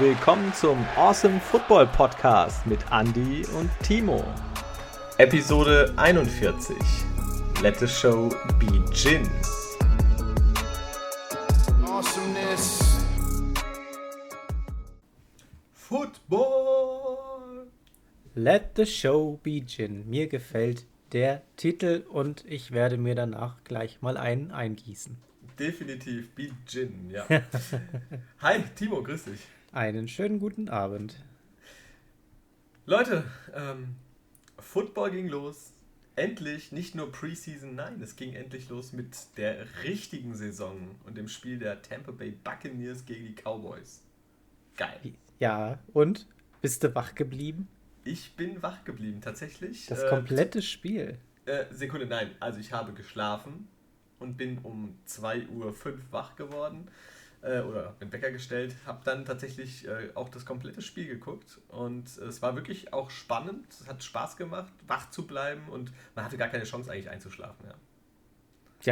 willkommen zum Awesome Football Podcast mit Andy und Timo. Episode 41. Let the show begin. Awesomeness. Football. Let the show begin. Mir gefällt der Titel und ich werde mir danach gleich mal einen eingießen. Definitiv begin, ja. Hi, Timo, grüß dich. Einen schönen guten Abend. Leute, ähm, Football ging los. Endlich, nicht nur Preseason, nein, es ging endlich los mit der richtigen Saison und dem Spiel der Tampa Bay Buccaneers gegen die Cowboys. Geil. Ja, und? Bist du wach geblieben? Ich bin wach geblieben, tatsächlich. Das komplette äh, Spiel. Äh, Sekunde, nein. Also ich habe geschlafen und bin um 2.05 Uhr wach geworden äh, oder den Wecker gestellt, habe dann tatsächlich äh, auch das komplette Spiel geguckt und es war wirklich auch spannend, es hat Spaß gemacht, wach zu bleiben und man hatte gar keine Chance eigentlich einzuschlafen. Ja,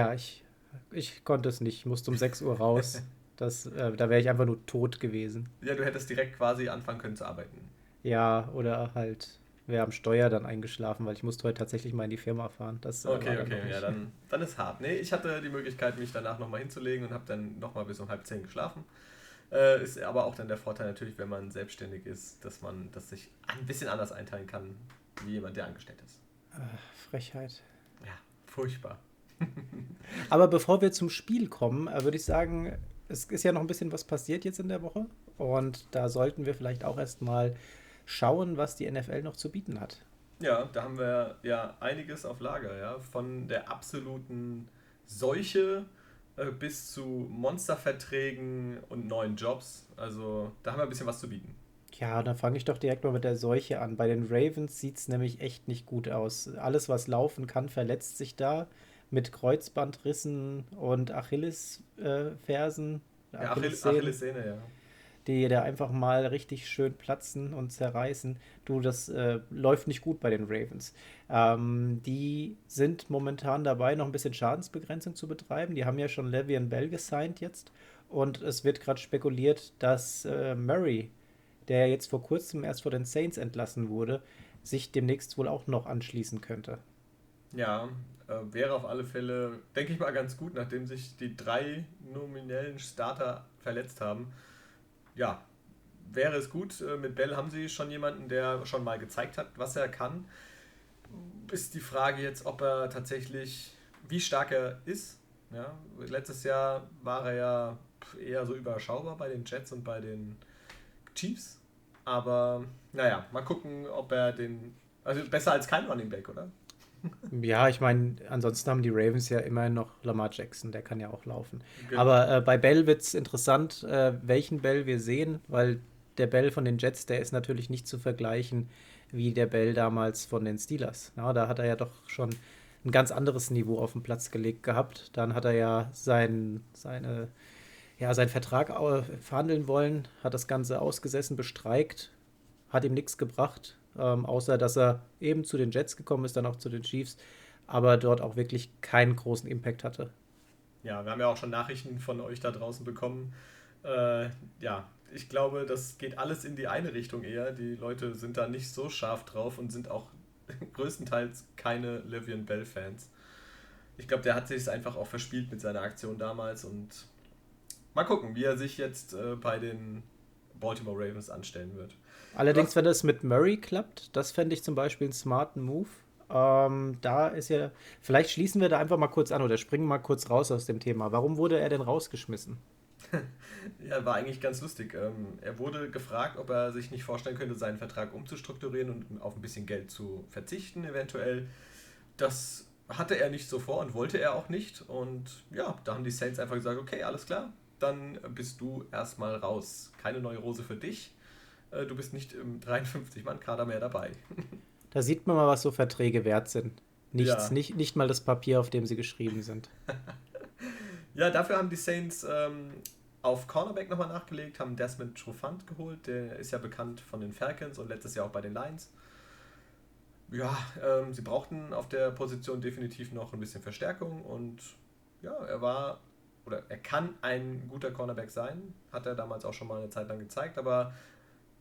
ja ich, ich konnte es nicht, ich musste um 6 Uhr raus. Das, äh, da wäre ich einfach nur tot gewesen. Ja, du hättest direkt quasi anfangen können zu arbeiten. Ja, oder halt wäre am Steuer dann eingeschlafen, weil ich musste heute tatsächlich mal in die Firma fahren. Das okay, okay, ja, dann, dann ist hart. Nee, ich hatte die Möglichkeit, mich danach nochmal hinzulegen und habe dann nochmal bis um halb zehn geschlafen. Äh, ist aber auch dann der Vorteil natürlich, wenn man selbstständig ist, dass man das sich ein bisschen anders einteilen kann, wie jemand, der angestellt ist. Ach, Frechheit. Ja, furchtbar. aber bevor wir zum Spiel kommen, äh, würde ich sagen, es ist ja noch ein bisschen was passiert jetzt in der Woche und da sollten wir vielleicht auch erstmal schauen, was die NFL noch zu bieten hat. Ja, da haben wir ja einiges auf Lager, ja. Von der absoluten Seuche äh, bis zu Monsterverträgen und neuen Jobs. Also da haben wir ein bisschen was zu bieten. Ja, dann fange ich doch direkt mal mit der Seuche an. Bei den Ravens sieht es nämlich echt nicht gut aus. Alles, was laufen kann, verletzt sich da mit Kreuzbandrissen und Achillesfersen. Äh, ja, Achillessehne, ja die da einfach mal richtig schön platzen und zerreißen. Du, das äh, läuft nicht gut bei den Ravens. Ähm, die sind momentan dabei, noch ein bisschen Schadensbegrenzung zu betreiben. Die haben ja schon Le'Veon Bell gesigned jetzt. Und es wird gerade spekuliert, dass äh, Murray, der jetzt vor kurzem erst vor den Saints entlassen wurde, sich demnächst wohl auch noch anschließen könnte. Ja, äh, wäre auf alle Fälle, denke ich mal, ganz gut, nachdem sich die drei nominellen Starter verletzt haben ja, wäre es gut. Äh, mit Bell haben sie schon jemanden, der schon mal gezeigt hat, was er kann. Ist die Frage jetzt, ob er tatsächlich, wie stark er ist. Ja, letztes Jahr war er ja eher so überschaubar bei den Jets und bei den Chiefs. Aber naja, mal gucken, ob er den. Also besser als kein Running Back, oder? Ja, ich meine, ansonsten haben die Ravens ja immer noch Lamar Jackson, der kann ja auch laufen. Genau. Aber äh, bei Bell wird es interessant, äh, welchen Bell wir sehen, weil der Bell von den Jets, der ist natürlich nicht zu vergleichen wie der Bell damals von den Steelers. Ja, da hat er ja doch schon ein ganz anderes Niveau auf den Platz gelegt gehabt. Dann hat er ja sein, seine, ja, seinen Vertrag verhandeln wollen, hat das Ganze ausgesessen, bestreikt, hat ihm nichts gebracht ähm, außer dass er eben zu den Jets gekommen ist, dann auch zu den Chiefs, aber dort auch wirklich keinen großen Impact hatte. Ja, wir haben ja auch schon Nachrichten von euch da draußen bekommen. Äh, ja, ich glaube, das geht alles in die eine Richtung eher. Die Leute sind da nicht so scharf drauf und sind auch größtenteils keine Livian Bell-Fans. Ich glaube, der hat sich es einfach auch verspielt mit seiner Aktion damals und mal gucken, wie er sich jetzt äh, bei den Baltimore Ravens anstellen wird. Allerdings, wenn das mit Murray klappt, das fände ich zum Beispiel einen smarten Move. Ähm, da ist ja, vielleicht schließen wir da einfach mal kurz an oder springen mal kurz raus aus dem Thema. Warum wurde er denn rausgeschmissen? ja, war eigentlich ganz lustig. Ähm, er wurde gefragt, ob er sich nicht vorstellen könnte, seinen Vertrag umzustrukturieren und auf ein bisschen Geld zu verzichten, eventuell. Das hatte er nicht so vor und wollte er auch nicht. Und ja, da haben die Saints einfach gesagt, okay, alles klar, dann bist du erstmal raus. Keine neue Rose für dich. Äh, du bist nicht im 53-Mann-Kader mehr dabei. da sieht man mal, was so Verträge wert sind. Nichts, ja. nicht, nicht mal das Papier, auf dem sie geschrieben sind. ja, dafür haben die Saints ähm, auf Cornerback nochmal nachgelegt, haben Desmond Trufant geholt, der ist ja bekannt von den Falcons und letztes Jahr auch bei den Lions. Ja, ähm, sie brauchten auf der Position definitiv noch ein bisschen Verstärkung und ja, er war oder er kann ein guter Cornerback sein. Hat er damals auch schon mal eine Zeit lang gezeigt, aber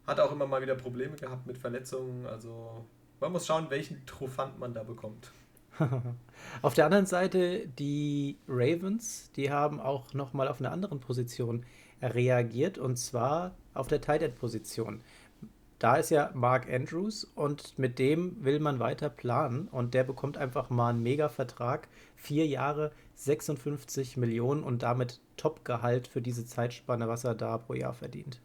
hat auch immer mal wieder Probleme gehabt mit Verletzungen. Also man muss schauen, welchen Trofant man da bekommt. auf der anderen Seite, die Ravens, die haben auch nochmal auf einer anderen Position reagiert und zwar auf der Tight End Position. Da ist ja Mark Andrews und mit dem will man weiter planen und der bekommt einfach mal einen Mega-Vertrag. Vier Jahre, 56 Millionen und damit Top-Gehalt für diese Zeitspanne, was er da pro Jahr verdient.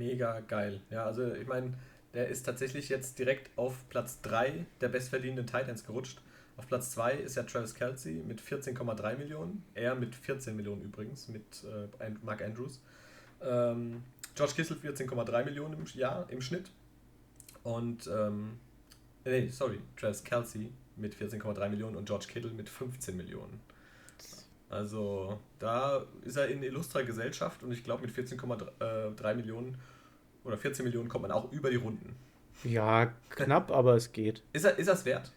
Mega geil. Ja, also ich meine, der ist tatsächlich jetzt direkt auf Platz 3 der bestverdienenden Titans gerutscht. Auf Platz 2 ist ja Travis Kelsey mit 14,3 Millionen. Er mit 14 Millionen übrigens, mit äh, Mark Andrews. Ähm, George Kissel 14,3 Millionen im Jahr im Schnitt. Und, ähm, nee, sorry, Travis Kelsey mit 14,3 Millionen und George Kittle mit 15 Millionen. Also da ist er in illustrer Gesellschaft und ich glaube mit 14,3 Millionen oder 14 Millionen kommt man auch über die Runden. Ja, knapp, aber es geht. Ist er, ist das wert?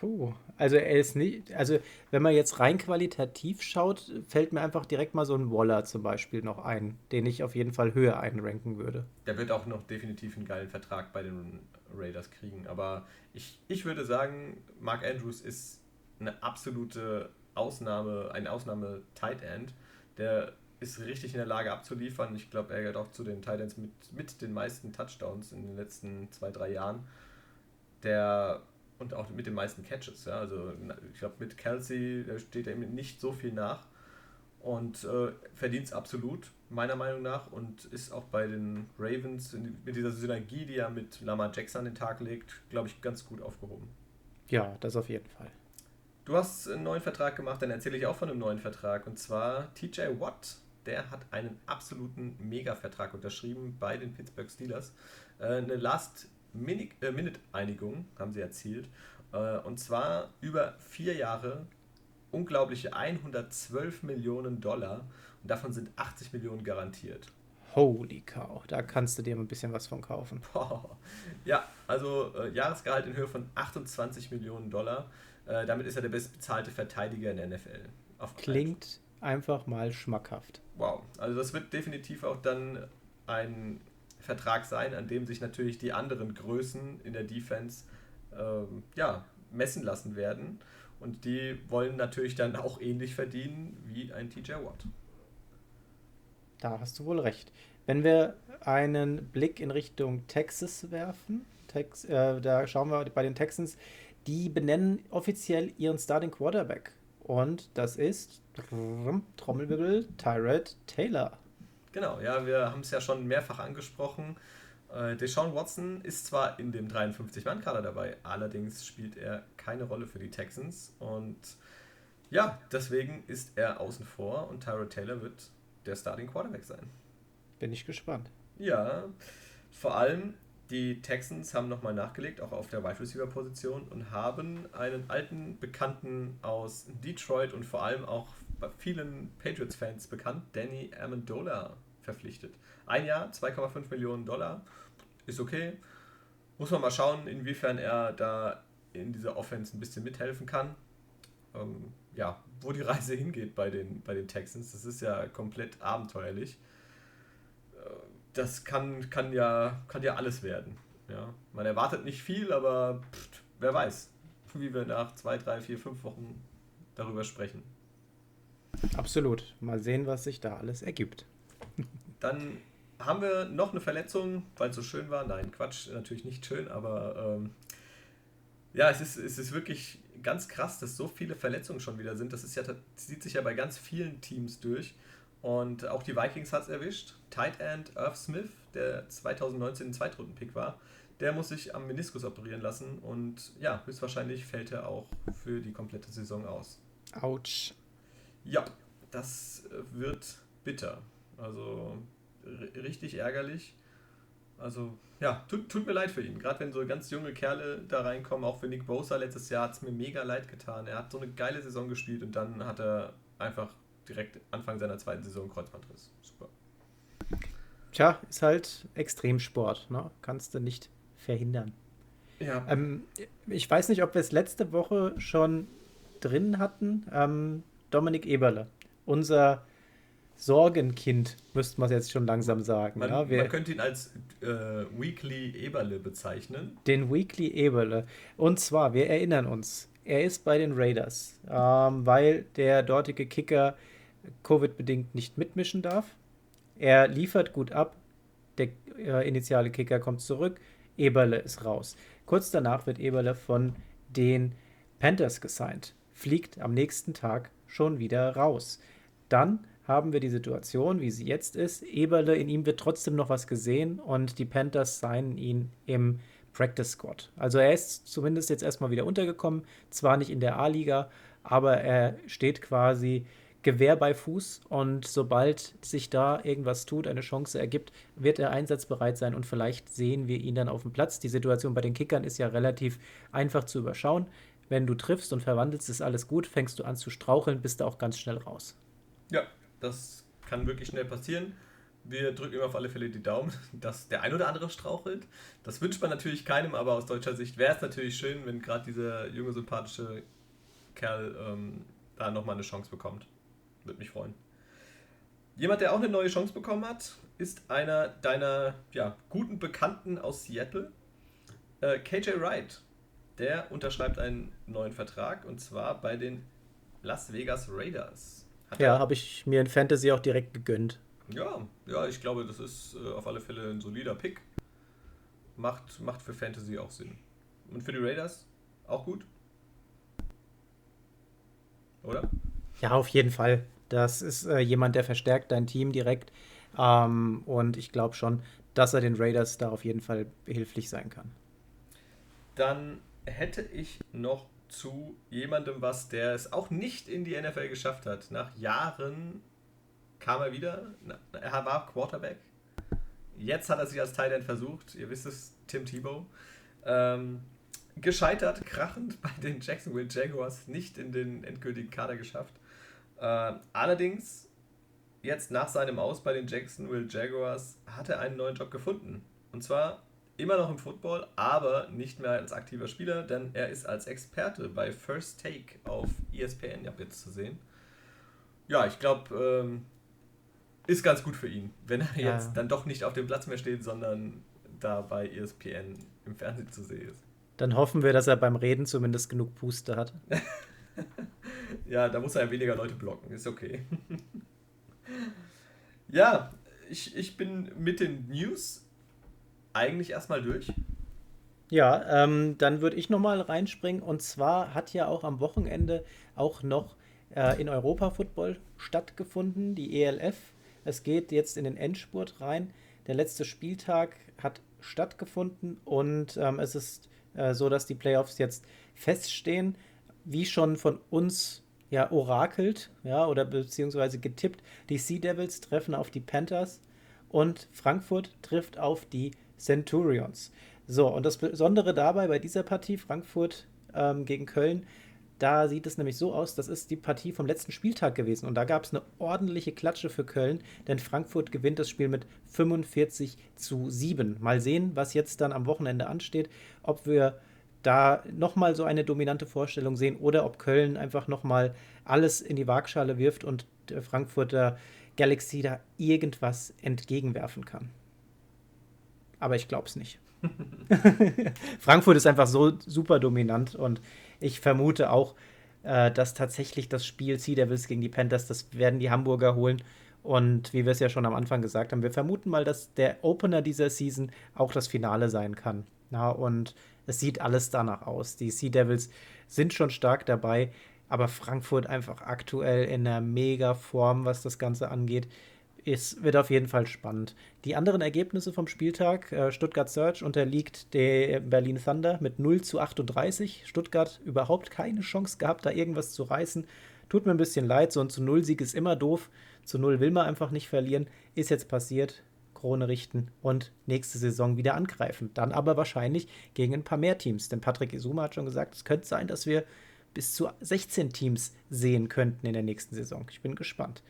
Puh, also er ist nicht, also wenn man jetzt rein qualitativ schaut, fällt mir einfach direkt mal so ein Waller zum Beispiel noch ein, den ich auf jeden Fall höher einranken würde. Der wird auch noch definitiv einen geilen Vertrag bei den Raiders kriegen, aber ich, ich würde sagen, Mark Andrews ist eine absolute Ausnahme, ein Ausnahme Tight End, der ist richtig in der Lage abzuliefern. Ich glaube, er gehört auch zu den Tight Ends mit, mit den meisten Touchdowns in den letzten zwei, drei Jahren. Der und auch mit den meisten Catches. Ja. Also ich glaube, mit Kelsey steht er ihm nicht so viel nach und äh, verdient es absolut, meiner Meinung nach, und ist auch bei den Ravens mit dieser Synergie, die er mit Lamar Jackson an den Tag legt, glaube ich, ganz gut aufgehoben. Ja, das auf jeden Fall. Du hast einen neuen Vertrag gemacht, dann erzähle ich auch von einem neuen Vertrag. Und zwar TJ Watt. Der hat einen absoluten Mega-Vertrag unterschrieben bei den Pittsburgh Steelers. Äh, eine Last-Minute-Einigung haben sie erzielt. Äh, und zwar über vier Jahre unglaubliche 112 Millionen Dollar. Und davon sind 80 Millionen garantiert. Holy cow, da kannst du dir ein bisschen was von kaufen. Boah. Ja, also äh, Jahresgehalt in Höhe von 28 Millionen Dollar. Äh, damit ist er der bestbezahlte Verteidiger in der NFL. Klingt einfach mal schmackhaft. Wow, also das wird definitiv auch dann ein Vertrag sein, an dem sich natürlich die anderen Größen in der Defense ähm, ja, messen lassen werden. Und die wollen natürlich dann auch ähnlich verdienen wie ein TJ Watt. Da hast du wohl recht. Wenn wir einen Blick in Richtung Texas werfen, Tex, äh, da schauen wir bei den Texans, die benennen offiziell ihren Starting Quarterback. Und das ist Trommelwirbel Tyrod Taylor. Genau, ja, wir haben es ja schon mehrfach angesprochen. Äh, Deshaun Watson ist zwar in dem 53-Mann-Kader dabei, allerdings spielt er keine Rolle für die Texans. Und ja, deswegen ist er außen vor und Tyrod Taylor wird der Starting Quarterback sein. Bin ich gespannt. Ja, vor allem die Texans haben nochmal nachgelegt, auch auf der Wide Receiver Position und haben einen alten Bekannten aus Detroit und vor allem auch bei vielen Patriots-Fans bekannt, Danny Amendola, verpflichtet. Ein Jahr, 2,5 Millionen Dollar, ist okay. Muss man mal schauen, inwiefern er da in dieser Offense ein bisschen mithelfen kann. Ähm, ja, wo die Reise hingeht bei den, bei den Texans, das ist ja komplett abenteuerlich das kann, kann, ja, kann ja alles werden. Ja. Man erwartet nicht viel, aber pff, wer weiß, wie wir nach zwei, drei, vier, fünf Wochen darüber sprechen. Absolut. Mal sehen, was sich da alles ergibt. Dann haben wir noch eine Verletzung, weil es so schön war. Nein, Quatsch, natürlich nicht schön, aber ähm, ja, es ist, es ist wirklich ganz krass, dass so viele Verletzungen schon wieder sind. Das ist ja, das zieht sich ja bei ganz vielen Teams durch. Und auch die Vikings hat es erwischt. Tight End Irv Smith, der 2019 ein Zweitrunden-Pick war, der muss sich am Meniskus operieren lassen und ja, höchstwahrscheinlich fällt er auch für die komplette Saison aus. Autsch. Ja, das wird bitter. Also richtig ärgerlich. Also ja, tut, tut mir leid für ihn. Gerade wenn so ganz junge Kerle da reinkommen, auch für Nick Bosa letztes Jahr hat es mir mega leid getan. Er hat so eine geile Saison gespielt und dann hat er einfach direkt Anfang seiner zweiten Saison Kreuzbandriss. Super. Tja, ist halt Extremsport, ne? Kannst du nicht verhindern. Ja. Ähm, ich weiß nicht, ob wir es letzte Woche schon drin hatten. Ähm, Dominik Eberle. unser Sorgenkind, müsste man es jetzt schon langsam sagen. Man, ja, wir, man könnte ihn als äh, Weekly Eberle bezeichnen. Den Weekly Eberle. Und zwar, wir erinnern uns, er ist bei den Raiders, ähm, weil der dortige Kicker Covid-bedingt nicht mitmischen darf. Er liefert gut ab, der äh, initiale Kicker kommt zurück, Eberle ist raus. Kurz danach wird Eberle von den Panthers gesigned, fliegt am nächsten Tag schon wieder raus. Dann haben wir die Situation, wie sie jetzt ist. Eberle, in ihm wird trotzdem noch was gesehen und die Panthers seien ihn im Practice Squad. Also er ist zumindest jetzt erstmal wieder untergekommen, zwar nicht in der A-Liga, aber er steht quasi Gewehr bei Fuß und sobald sich da irgendwas tut, eine Chance ergibt, wird er einsatzbereit sein und vielleicht sehen wir ihn dann auf dem Platz. Die Situation bei den Kickern ist ja relativ einfach zu überschauen. Wenn du triffst und verwandelst, ist alles gut, fängst du an zu straucheln, bist du auch ganz schnell raus. Ja, das kann wirklich schnell passieren. Wir drücken ihm auf alle Fälle die Daumen, dass der ein oder andere strauchelt. Das wünscht man natürlich keinem, aber aus deutscher Sicht wäre es natürlich schön, wenn gerade dieser junge, sympathische Kerl ähm, da nochmal eine Chance bekommt. Würde mich freuen. Jemand, der auch eine neue Chance bekommen hat, ist einer deiner ja, guten Bekannten aus Seattle, äh, KJ Wright. Der unterschreibt einen neuen Vertrag und zwar bei den Las Vegas Raiders. Hat ja, habe ich mir in Fantasy auch direkt gegönnt. Ja, ja, ich glaube, das ist äh, auf alle Fälle ein solider Pick. Macht, macht für Fantasy auch Sinn. Und für die Raiders auch gut? Oder? Ja, auf jeden Fall. Das ist äh, jemand, der verstärkt dein Team direkt. Ähm, und ich glaube schon, dass er den Raiders da auf jeden Fall behilflich sein kann. Dann hätte ich noch zu jemandem was, der es auch nicht in die NFL geschafft hat. Nach Jahren kam er wieder. Er war Quarterback. Jetzt hat er sich als Tight versucht. Ihr wisst es, Tim Tebow. Ähm, gescheitert, krachend bei den Jacksonville Jaguars, nicht in den endgültigen Kader geschafft. Äh, allerdings, jetzt nach seinem Aus bei den Jacksonville Jaguars, hat er einen neuen Job gefunden. Und zwar immer noch im Football, aber nicht mehr als aktiver Spieler, denn er ist als Experte bei First Take auf ESPN jetzt zu sehen. Ja, ich glaube, ähm, ist ganz gut für ihn, wenn er ja. jetzt dann doch nicht auf dem Platz mehr steht, sondern da bei ESPN im Fernsehen zu sehen ist. Dann hoffen wir, dass er beim Reden zumindest genug Puste hat. ja, da muss er ja weniger Leute blocken, ist okay. ja, ich, ich bin mit den News eigentlich erstmal durch. Ja, ähm, dann würde ich nochmal reinspringen. Und zwar hat ja auch am Wochenende auch noch äh, in Europa Football stattgefunden, die ELF. Es geht jetzt in den Endspurt rein. Der letzte Spieltag hat stattgefunden und ähm, es ist äh, so, dass die Playoffs jetzt feststehen wie schon von uns ja orakelt, ja, oder beziehungsweise getippt, die Sea Devils treffen auf die Panthers und Frankfurt trifft auf die Centurions. So, und das Besondere dabei bei dieser Partie, Frankfurt ähm, gegen Köln, da sieht es nämlich so aus, das ist die Partie vom letzten Spieltag gewesen. Und da gab es eine ordentliche Klatsche für Köln, denn Frankfurt gewinnt das Spiel mit 45 zu 7. Mal sehen, was jetzt dann am Wochenende ansteht, ob wir da nochmal so eine dominante Vorstellung sehen oder ob Köln einfach nochmal alles in die Waagschale wirft und der Frankfurter Galaxy da irgendwas entgegenwerfen kann. Aber ich glaube es nicht. Frankfurt ist einfach so super dominant und ich vermute auch, äh, dass tatsächlich das Spiel Sea Devils gegen die Panthers, das werden die Hamburger holen. Und wie wir es ja schon am Anfang gesagt haben, wir vermuten mal, dass der Opener dieser Season auch das Finale sein kann. Ja, und es sieht alles danach aus. Die Sea Devils sind schon stark dabei, aber Frankfurt einfach aktuell in einer mega Form, was das Ganze angeht. Es wird auf jeden Fall spannend. Die anderen Ergebnisse vom Spieltag: äh, Stuttgart Search unterliegt der Berlin Thunder mit 0 zu 38. Stuttgart überhaupt keine Chance gehabt, da irgendwas zu reißen. Tut mir ein bisschen leid, so ein zu Null-Sieg ist immer doof. Zu Null will man einfach nicht verlieren. Ist jetzt passiert. Krone richten und nächste Saison wieder angreifen. Dann aber wahrscheinlich gegen ein paar mehr Teams. Denn Patrick Isuma hat schon gesagt, es könnte sein, dass wir bis zu 16 Teams sehen könnten in der nächsten Saison. Ich bin gespannt.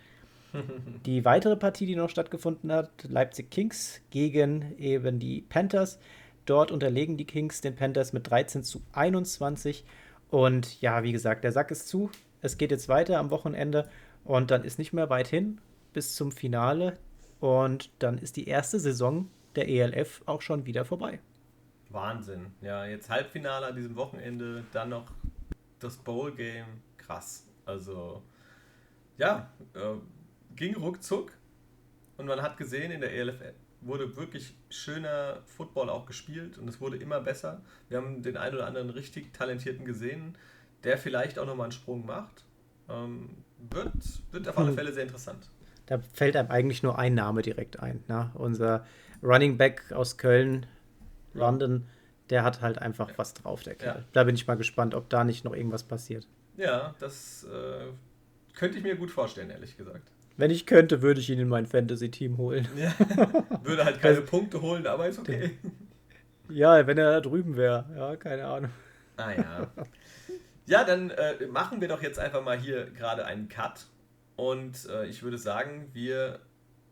die weitere Partie, die noch stattgefunden hat, Leipzig Kings gegen eben die Panthers. Dort unterlegen die Kings den Panthers mit 13 zu 21. Und ja, wie gesagt, der Sack ist zu. Es geht jetzt weiter am Wochenende Und dann ist nicht mehr weit hin bis zum Finale. Und dann ist die erste Saison der ELF auch schon wieder vorbei. Wahnsinn. Ja, jetzt Halbfinale an diesem Wochenende, dann noch das Bowl-Game. Krass. Also, ja, äh, ging ruckzuck. Und man hat gesehen, in der ELF wurde wirklich schöner Football auch gespielt und es wurde immer besser. Wir haben den einen oder anderen richtig talentierten gesehen, der vielleicht auch nochmal einen Sprung macht. Ähm, wird, wird auf alle hm. Fälle sehr interessant. Da fällt einem eigentlich nur ein Name direkt ein. Ne? Unser Running Back aus Köln, London, der hat halt einfach was drauf, der Kerl. Ja. Da bin ich mal gespannt, ob da nicht noch irgendwas passiert. Ja, das äh, könnte ich mir gut vorstellen, ehrlich gesagt. Wenn ich könnte, würde ich ihn in mein Fantasy-Team holen. Ja. Würde halt keine Punkte holen, aber ist okay. Ja, wenn er da drüben wäre. Ja, keine Ahnung. Ah ja. Ja, dann äh, machen wir doch jetzt einfach mal hier gerade einen Cut. Und äh, ich würde sagen, wir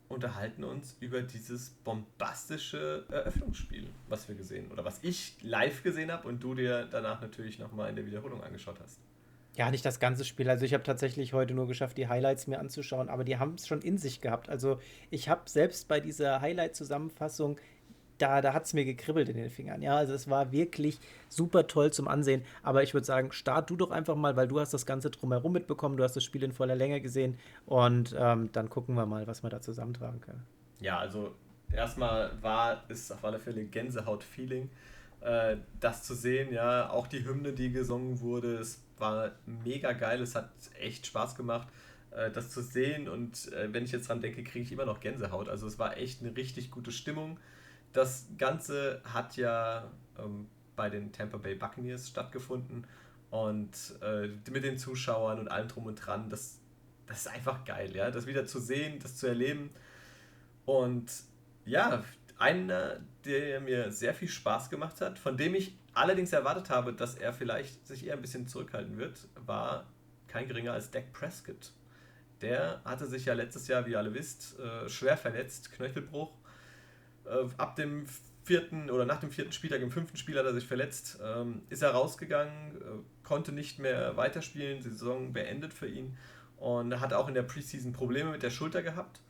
unterhalten uns über dieses bombastische Eröffnungsspiel, was wir gesehen oder was ich live gesehen habe und du dir danach natürlich nochmal in der Wiederholung angeschaut hast. Ja, nicht das ganze Spiel. Also ich habe tatsächlich heute nur geschafft, die Highlights mir anzuschauen, aber die haben es schon in sich gehabt. Also ich habe selbst bei dieser Highlight-Zusammenfassung, da, da hat es mir gekribbelt in den Fingern. Ja, also es war wirklich super toll zum Ansehen. Aber ich würde sagen, start du doch einfach mal, weil du hast das Ganze drumherum mitbekommen, du hast das Spiel in voller Länge gesehen und ähm, dann gucken wir mal, was wir da zusammentragen können. Ja, also erstmal war es auf alle Fälle Gänsehaut-Feeling, äh, das zu sehen. Ja, auch die Hymne, die gesungen wurde, es war mega geil, es hat echt Spaß gemacht, äh, das zu sehen und äh, wenn ich jetzt dran denke, kriege ich immer noch Gänsehaut. Also es war echt eine richtig gute Stimmung. Das Ganze hat ja ähm, bei den Tampa Bay Buccaneers stattgefunden und äh, mit den Zuschauern und allem drum und dran, das, das ist einfach geil, ja, das wieder zu sehen, das zu erleben und ja, einer, der mir sehr viel Spaß gemacht hat, von dem ich allerdings erwartet habe, dass er vielleicht sich eher ein bisschen zurückhalten wird, war kein geringer als Dak Prescott. Der hatte sich ja letztes Jahr, wie ihr alle wisst, äh, schwer verletzt, Knöchelbruch. Äh, ab dem vierten oder nach dem vierten Spieltag, im fünften Spiel hat er sich verletzt, ähm, ist er rausgegangen, äh, konnte nicht mehr weiterspielen, die Saison beendet für ihn und hat auch in der Preseason Probleme mit der Schulter gehabt.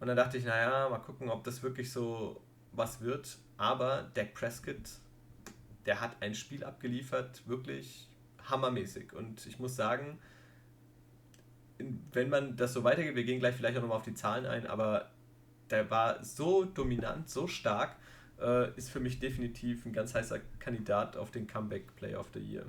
Und dann dachte ich, naja, mal gucken, ob das wirklich so was wird. Aber Dak Prescott der hat ein Spiel abgeliefert, wirklich hammermäßig. Und ich muss sagen, wenn man das so weitergeht, wir gehen gleich vielleicht auch nochmal auf die Zahlen ein, aber der war so dominant, so stark, äh, ist für mich definitiv ein ganz heißer Kandidat auf den Comeback Play of the Year.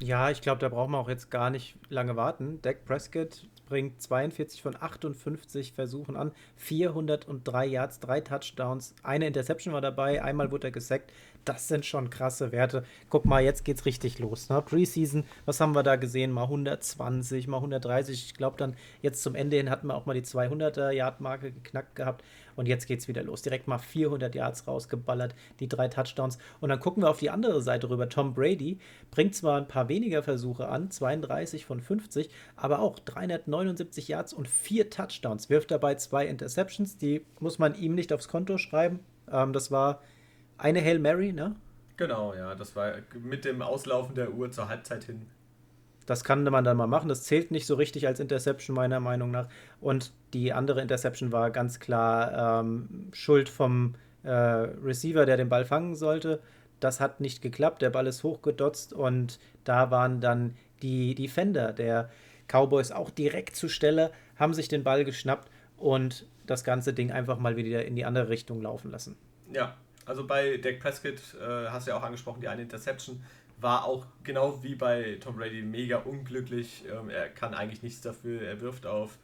Ja, ich glaube, da braucht man auch jetzt gar nicht lange warten. Dak Prescott bringt 42 von 58 Versuchen an, 403 Yards, drei Touchdowns, eine Interception war dabei, einmal wurde er gesackt das sind schon krasse Werte. Guck mal, jetzt geht's richtig los. Ne? Preseason, was haben wir da gesehen? Mal 120, mal 130. Ich glaube, dann jetzt zum Ende hin hatten wir auch mal die 200er-Yard-Marke geknackt gehabt. Und jetzt geht's wieder los. Direkt mal 400 Yards rausgeballert, die drei Touchdowns. Und dann gucken wir auf die andere Seite rüber. Tom Brady bringt zwar ein paar weniger Versuche an, 32 von 50, aber auch 379 Yards und vier Touchdowns. Wirft dabei zwei Interceptions. Die muss man ihm nicht aufs Konto schreiben. Ähm, das war eine Hail Mary, ne? Genau, ja. Das war mit dem Auslaufen der Uhr zur Halbzeit hin. Das kann man dann mal machen. Das zählt nicht so richtig als Interception, meiner Meinung nach. Und die andere Interception war ganz klar ähm, Schuld vom äh, Receiver, der den Ball fangen sollte. Das hat nicht geklappt. Der Ball ist hochgedotzt und da waren dann die Defender der Cowboys auch direkt zur Stelle, haben sich den Ball geschnappt und das ganze Ding einfach mal wieder in die andere Richtung laufen lassen. Ja, also bei Dak Prescott, äh, hast du ja auch angesprochen, die eine Interception war auch genau wie bei Tom Brady mega unglücklich. Ähm, er kann eigentlich nichts dafür. Er wirft auf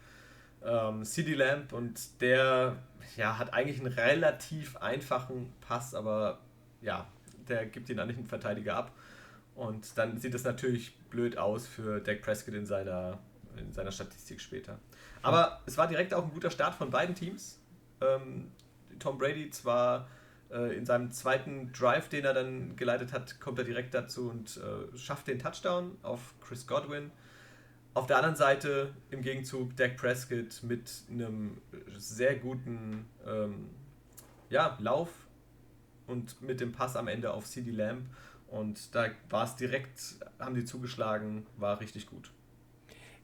ähm, CD Lamp und der ja, hat eigentlich einen relativ einfachen Pass, aber ja, der gibt ihn an den Verteidiger ab. Und dann sieht es natürlich blöd aus für Dak Prescott in seiner, in seiner Statistik später. Aber es war direkt auch ein guter Start von beiden Teams. Ähm, Tom Brady zwar äh, in seinem zweiten Drive, den er dann geleitet hat, kommt er direkt dazu und äh, schafft den Touchdown auf Chris Godwin. Auf der anderen Seite im Gegenzug Dak Prescott mit einem sehr guten ähm, ja, Lauf und mit dem Pass am Ende auf CD Lamb. Und da war es direkt, haben die zugeschlagen, war richtig gut.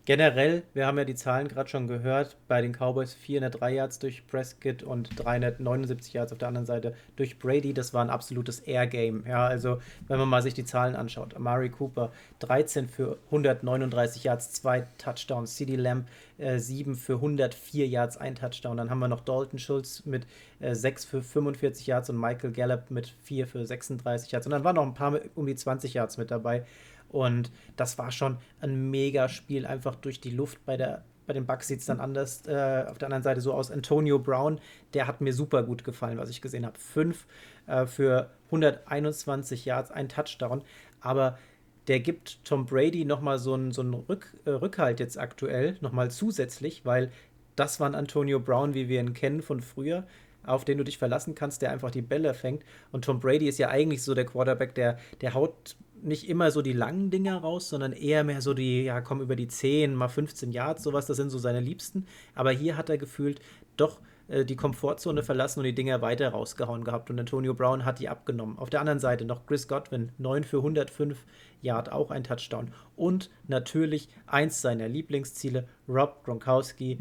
Generell, wir haben ja die Zahlen gerade schon gehört, bei den Cowboys 403 Yards durch Prescott und 379 Yards auf der anderen Seite durch Brady. Das war ein absolutes Air-Game. Ja, also wenn man mal sich die Zahlen anschaut. Amari Cooper 13 für 139 Yards, zwei Touchdowns. CD Lamb äh, 7 für 104 Yards, ein Touchdown. Dann haben wir noch Dalton Schultz mit äh, 6 für 45 Yards und Michael Gallup mit 4 für 36 Yards. Und dann waren noch ein paar um die 20 Yards mit dabei. Und das war schon ein mega Spiel, einfach durch die Luft. Bei, der, bei den Bucks sieht es dann anders äh, auf der anderen Seite so aus. Antonio Brown, der hat mir super gut gefallen, was ich gesehen habe. Fünf äh, für 121 Yards, ein Touchdown. Aber der gibt Tom Brady nochmal so einen so Rück, äh, Rückhalt jetzt aktuell, nochmal zusätzlich, weil das war ein Antonio Brown, wie wir ihn kennen von früher auf den du dich verlassen kannst, der einfach die Bälle fängt. Und Tom Brady ist ja eigentlich so der Quarterback, der, der haut nicht immer so die langen Dinger raus, sondern eher mehr so die, ja, kommen über die 10, mal 15 Yards, sowas, das sind so seine Liebsten. Aber hier hat er gefühlt doch äh, die Komfortzone verlassen und die Dinger weiter rausgehauen gehabt. Und Antonio Brown hat die abgenommen. Auf der anderen Seite noch Chris Godwin, 9 für 105 Yard, auch ein Touchdown. Und natürlich eins seiner Lieblingsziele, Rob Gronkowski,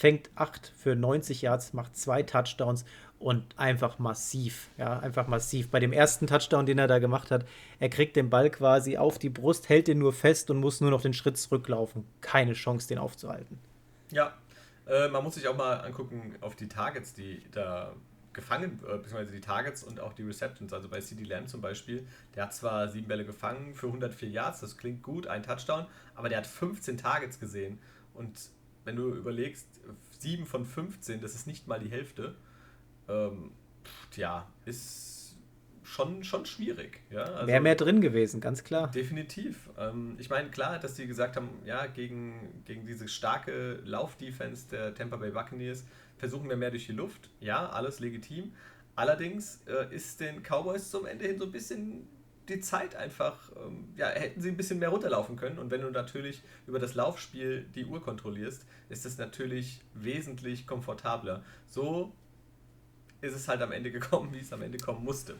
fängt 8 für 90 Yards, macht zwei Touchdowns und einfach massiv, ja, einfach massiv. Bei dem ersten Touchdown, den er da gemacht hat, er kriegt den Ball quasi auf die Brust, hält den nur fest und muss nur noch den Schritt zurücklaufen. Keine Chance, den aufzuhalten. Ja, äh, man muss sich auch mal angucken auf die Targets, die da gefangen, äh, beziehungsweise die Targets und auch die Receptions. Also bei CD Lamb zum Beispiel, der hat zwar sieben Bälle gefangen für 104 Yards, das klingt gut, ein Touchdown, aber der hat 15 Targets gesehen. Und wenn du überlegst, 7 von 15, das ist nicht mal die Hälfte ähm, ja, ist schon, schon schwierig. Ja? Also, Wäre mehr drin gewesen, ganz klar. Definitiv. Ähm, ich meine, klar, dass die gesagt haben, ja, gegen, gegen diese starke Laufdefense der Tampa Bay Buccaneers versuchen wir mehr durch die Luft. Ja, alles legitim. Allerdings äh, ist den Cowboys zum Ende hin so ein bisschen die Zeit einfach, ähm, ja, hätten sie ein bisschen mehr runterlaufen können. Und wenn du natürlich über das Laufspiel die Uhr kontrollierst, ist es natürlich wesentlich komfortabler. So ist es halt am Ende gekommen, wie es am Ende kommen musste.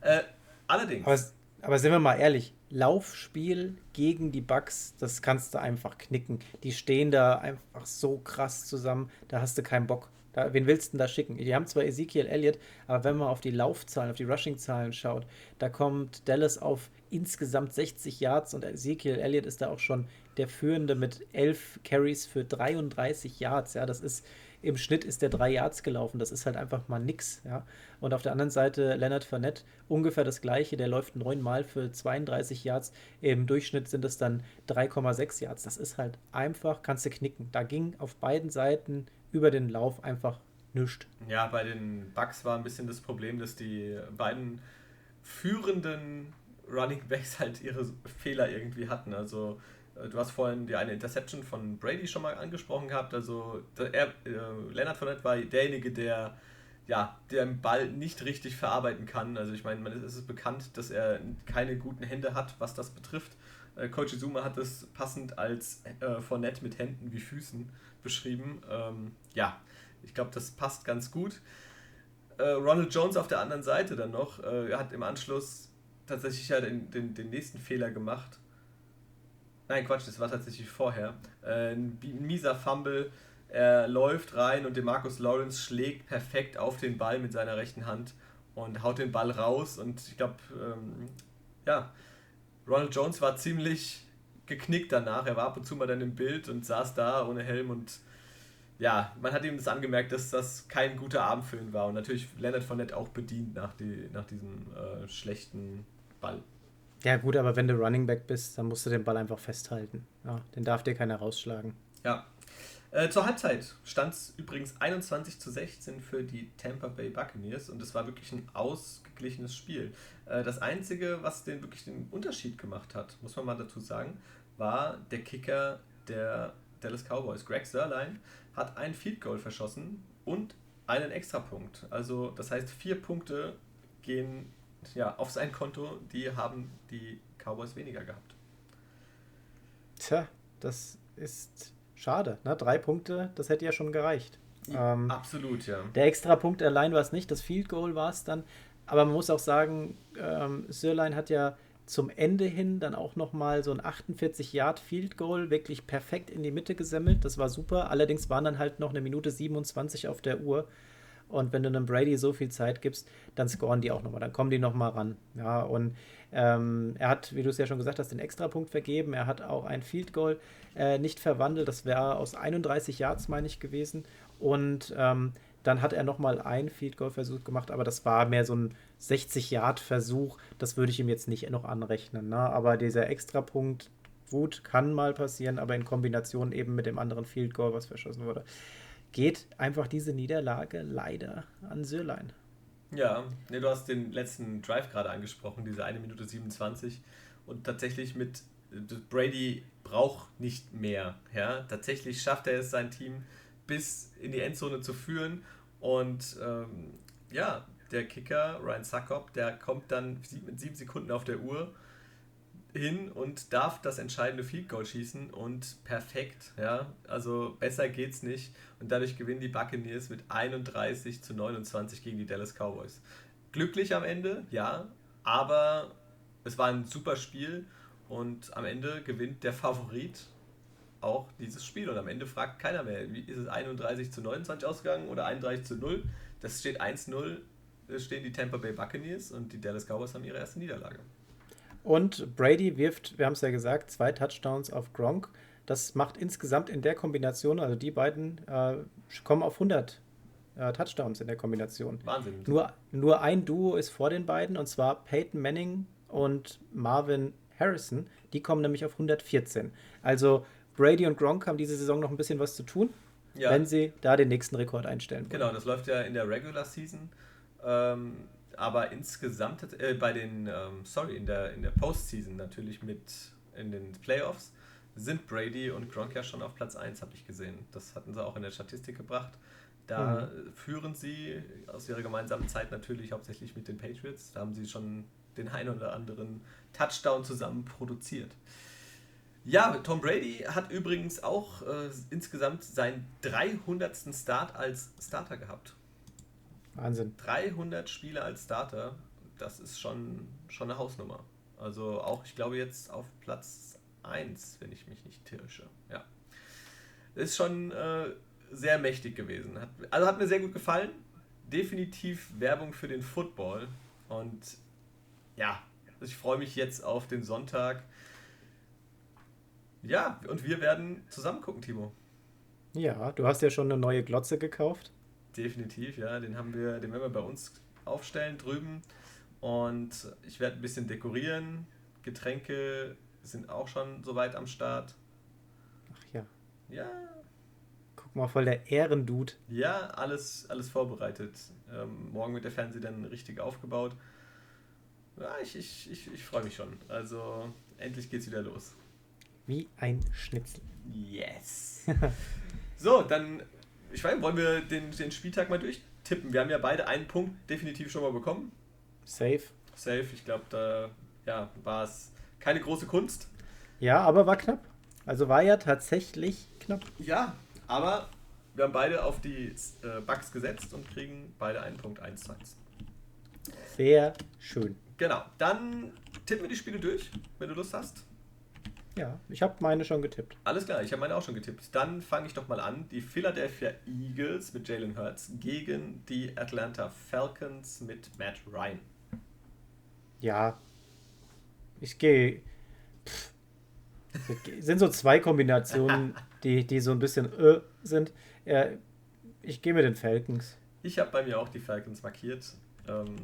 Äh, allerdings. Aber, aber, sind wir mal ehrlich, Laufspiel gegen die Bugs, das kannst du einfach knicken. Die stehen da einfach so krass zusammen, da hast du keinen Bock. Da, wen willst du denn da schicken? Die haben zwar Ezekiel Elliott, aber wenn man auf die Laufzahlen, auf die Rushing-Zahlen schaut, da kommt Dallas auf insgesamt 60 Yards und Ezekiel Elliott ist da auch schon der Führende mit 11 Carries für 33 Yards. Ja, das ist, im Schnitt ist der drei Yards gelaufen. Das ist halt einfach mal nix. Ja? Und auf der anderen Seite Leonard Fournette, ungefähr das gleiche. Der läuft neunmal für 32 Yards. Im Durchschnitt sind es dann 3,6 Yards. Das ist halt einfach, kannst du knicken. Da ging auf beiden Seiten über den Lauf einfach nichts. Ja, bei den Bucks war ein bisschen das Problem, dass die beiden führenden Running Backs halt ihre Fehler irgendwie hatten. Also äh, du hast vorhin die eine Interception von Brady schon mal angesprochen gehabt. Also er, äh, Leonard Fournette war derjenige, der ja, der den Ball nicht richtig verarbeiten kann. Also ich meine, es ist bekannt, dass er keine guten Hände hat, was das betrifft. Äh, Coach Izuma hat es passend als äh, Fournette mit Händen wie Füßen beschrieben. Ähm, ja, ich glaube, das passt ganz gut. Äh, Ronald Jones auf der anderen Seite dann noch, äh, hat im Anschluss tatsächlich ja den, den, den nächsten Fehler gemacht Nein, Quatsch, das war tatsächlich vorher. Äh, ein mieser Fumble. Er läuft rein und Demarcus Lawrence schlägt perfekt auf den Ball mit seiner rechten Hand und haut den Ball raus. Und ich glaube, ähm, ja, Ronald Jones war ziemlich geknickt danach. Er war ab und zu mal dann im Bild und saß da ohne Helm und ja, man hat ihm das angemerkt, dass das kein guter Abend für ihn war. Und natürlich Leonard Fournette auch bedient nach, die, nach diesem äh, schlechten Ball. Ja, gut, aber wenn du Running Back bist, dann musst du den Ball einfach festhalten. Ja, den darf dir keiner rausschlagen. Ja. Äh, zur Halbzeit stand es übrigens 21 zu 16 für die Tampa Bay Buccaneers und es war wirklich ein ausgeglichenes Spiel. Äh, das Einzige, was den wirklich den Unterschied gemacht hat, muss man mal dazu sagen, war der Kicker der Dallas Cowboys. Greg Sörlein hat ein Field Goal verschossen und einen Extrapunkt. Also das heißt, vier Punkte gehen ja, auf sein Konto, die haben die Cowboys weniger gehabt. Tja, das ist schade. Ne? Drei Punkte, das hätte ja schon gereicht. Ähm, Absolut, ja. Der extra Punkt allein war es nicht, das Field Goal war es dann. Aber man muss auch sagen, ähm, Sirlein hat ja zum Ende hin dann auch nochmal so ein 48 Yard Field Goal wirklich perfekt in die Mitte gesemmelt. Das war super. Allerdings waren dann halt noch eine Minute 27 auf der Uhr. Und wenn du einem Brady so viel Zeit gibst, dann scoren die auch nochmal, dann kommen die nochmal ran. Ja, und ähm, er hat, wie du es ja schon gesagt hast, den Extrapunkt vergeben. Er hat auch ein Field Goal äh, nicht verwandelt. Das wäre aus 31 Yards, meine ich, gewesen. Und ähm, dann hat er nochmal einen Field Goal Versuch gemacht, aber das war mehr so ein 60-Yard-Versuch. Das würde ich ihm jetzt nicht noch anrechnen. Ne? Aber dieser Extrapunkt, gut, kann mal passieren, aber in Kombination eben mit dem anderen Field Goal, was verschossen wurde, geht einfach diese Niederlage leider an Sörlein. Ja, nee, du hast den letzten Drive gerade angesprochen, diese 1 Minute 27. Und tatsächlich mit Brady braucht nicht mehr. Ja? Tatsächlich schafft er es, sein Team bis in die Endzone zu führen. Und ähm, ja, der Kicker, Ryan Suckop, der kommt dann mit sieben Sekunden auf der Uhr hin und darf das entscheidende Field Goal schießen und perfekt, ja, also besser geht's nicht und dadurch gewinnen die Buccaneers mit 31 zu 29 gegen die Dallas Cowboys. Glücklich am Ende, ja, aber es war ein super Spiel und am Ende gewinnt der Favorit auch dieses Spiel. Und am Ende fragt keiner mehr, wie ist es 31 zu 29 ausgegangen oder 31 zu 0. Das steht 1-0, stehen die Tampa Bay Buccaneers und die Dallas Cowboys haben ihre erste Niederlage. Und Brady wirft, wir haben es ja gesagt, zwei Touchdowns auf Gronk. Das macht insgesamt in der Kombination, also die beiden äh, kommen auf 100 äh, Touchdowns in der Kombination. Wahnsinn. Nur, nur ein Duo ist vor den beiden und zwar Peyton Manning und Marvin Harrison. Die kommen nämlich auf 114. Also Brady und Gronk haben diese Saison noch ein bisschen was zu tun, ja. wenn sie da den nächsten Rekord einstellen wollen. Genau, das läuft ja in der Regular Season. Ähm, aber insgesamt äh, bei den, ähm, sorry, in der, in der Postseason natürlich mit in den Playoffs sind Brady und Gronk ja schon auf Platz 1, habe ich gesehen. Das hatten sie auch in der Statistik gebracht. Da mhm. führen sie aus ihrer gemeinsamen Zeit natürlich hauptsächlich mit den Patriots. Da haben sie schon den einen oder anderen Touchdown zusammen produziert. Ja, Tom Brady hat übrigens auch äh, insgesamt seinen 300. Start als Starter gehabt. Wahnsinn. 300 Spiele als Starter, das ist schon, schon eine Hausnummer. Also auch, ich glaube, jetzt auf Platz 1, wenn ich mich nicht täusche. Ja. Ist schon äh, sehr mächtig gewesen. Hat, also hat mir sehr gut gefallen. Definitiv Werbung für den Football. Und ja, ich freue mich jetzt auf den Sonntag ja, und wir werden zusammen gucken, Timo. Ja, du hast ja schon eine neue Glotze gekauft. Definitiv, ja. Den haben wir, den werden wir bei uns aufstellen drüben. Und ich werde ein bisschen dekorieren. Getränke sind auch schon soweit am Start. Ach ja. Ja. Guck mal, voll der Ehrendude. Ja, alles, alles vorbereitet. Ähm, morgen wird der Fernseher dann richtig aufgebaut. Ja, ich, ich, ich, ich freue mich schon. Also endlich geht's wieder los. Wie ein Schnitzel. Yes. so, dann, ich weiß, wollen wir den, den Spieltag mal durchtippen? Wir haben ja beide einen Punkt definitiv schon mal bekommen. Safe. Safe, ich glaube, da ja, war es keine große Kunst. Ja, aber war knapp. Also war ja tatsächlich knapp. Ja, aber wir haben beide auf die äh, Bugs gesetzt und kriegen beide einen Punkt 1 zu 1. Sehr schön. Genau, dann tippen wir die Spiele durch, wenn du Lust hast. Ja, ich habe meine schon getippt. Alles klar, ich habe meine auch schon getippt. Dann fange ich doch mal an. Die Philadelphia Eagles mit Jalen Hurts gegen die Atlanta Falcons mit Matt Ryan. Ja, ich gehe. sind so zwei Kombinationen, die, die so ein bisschen äh, sind. Äh, ich gehe mit den Falcons. Ich habe bei mir auch die Falcons markiert. Ähm,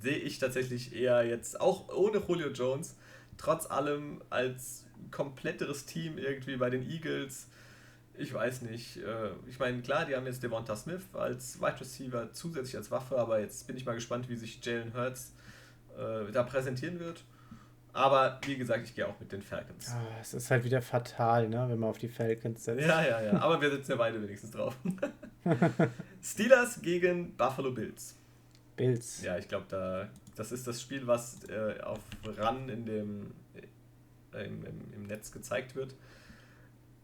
Sehe ich tatsächlich eher jetzt, auch ohne Julio Jones, trotz allem als kompletteres Team irgendwie bei den Eagles. Ich weiß nicht. Äh, ich meine, klar, die haben jetzt Devonta Smith als Wide Receiver zusätzlich als Waffe, aber jetzt bin ich mal gespannt, wie sich Jalen Hurts äh, da präsentieren wird. Aber wie gesagt, ich gehe auch mit den Falcons. Ja, es ist halt wieder fatal, ne, wenn man auf die Falcons setzt. Ja, ja, ja. Aber wir sitzen ja beide wenigstens drauf. Steelers gegen Buffalo Bills. Bills. Ja, ich glaube, da, das ist das Spiel, was äh, auf Run in dem äh, im, im, im, Netz gezeigt wird.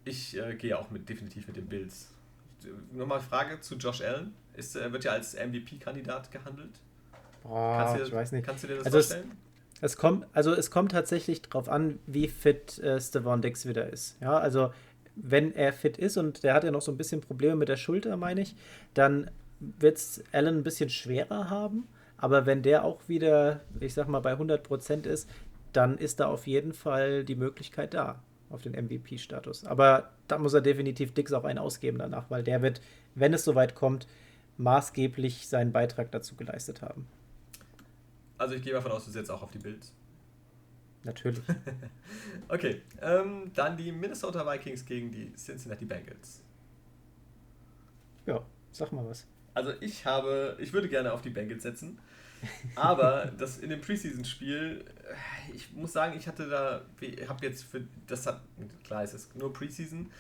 Ich äh, gehe auch mit, definitiv mit den Bills. Nochmal Frage zu Josh Allen. Ist, äh, wird ja als MVP-Kandidat gehandelt? Boah, dir, ich weiß nicht. Kannst du dir das also vorstellen? Es kommt, also es kommt tatsächlich darauf an, wie fit äh, Stevon Dix wieder ist. Ja, also wenn er fit ist und der hat ja noch so ein bisschen Probleme mit der Schulter, meine ich, dann wird es Allen ein bisschen schwerer haben. Aber wenn der auch wieder, ich sag mal, bei 100% ist, dann ist da auf jeden Fall die Möglichkeit da auf den MVP-Status. Aber da muss er definitiv Dix auch einen ausgeben danach, weil der wird, wenn es soweit kommt, maßgeblich seinen Beitrag dazu geleistet haben. Also ich gehe davon aus, du setzt auch auf die Bills. Natürlich. okay, ähm, dann die Minnesota Vikings gegen die Cincinnati Bengals. Ja, sag mal was. Also ich habe, ich würde gerne auf die Bengals setzen, aber das in dem Preseason-Spiel, ich muss sagen, ich hatte da, ich habe jetzt für, das hat, klar, es ist nur Preseason,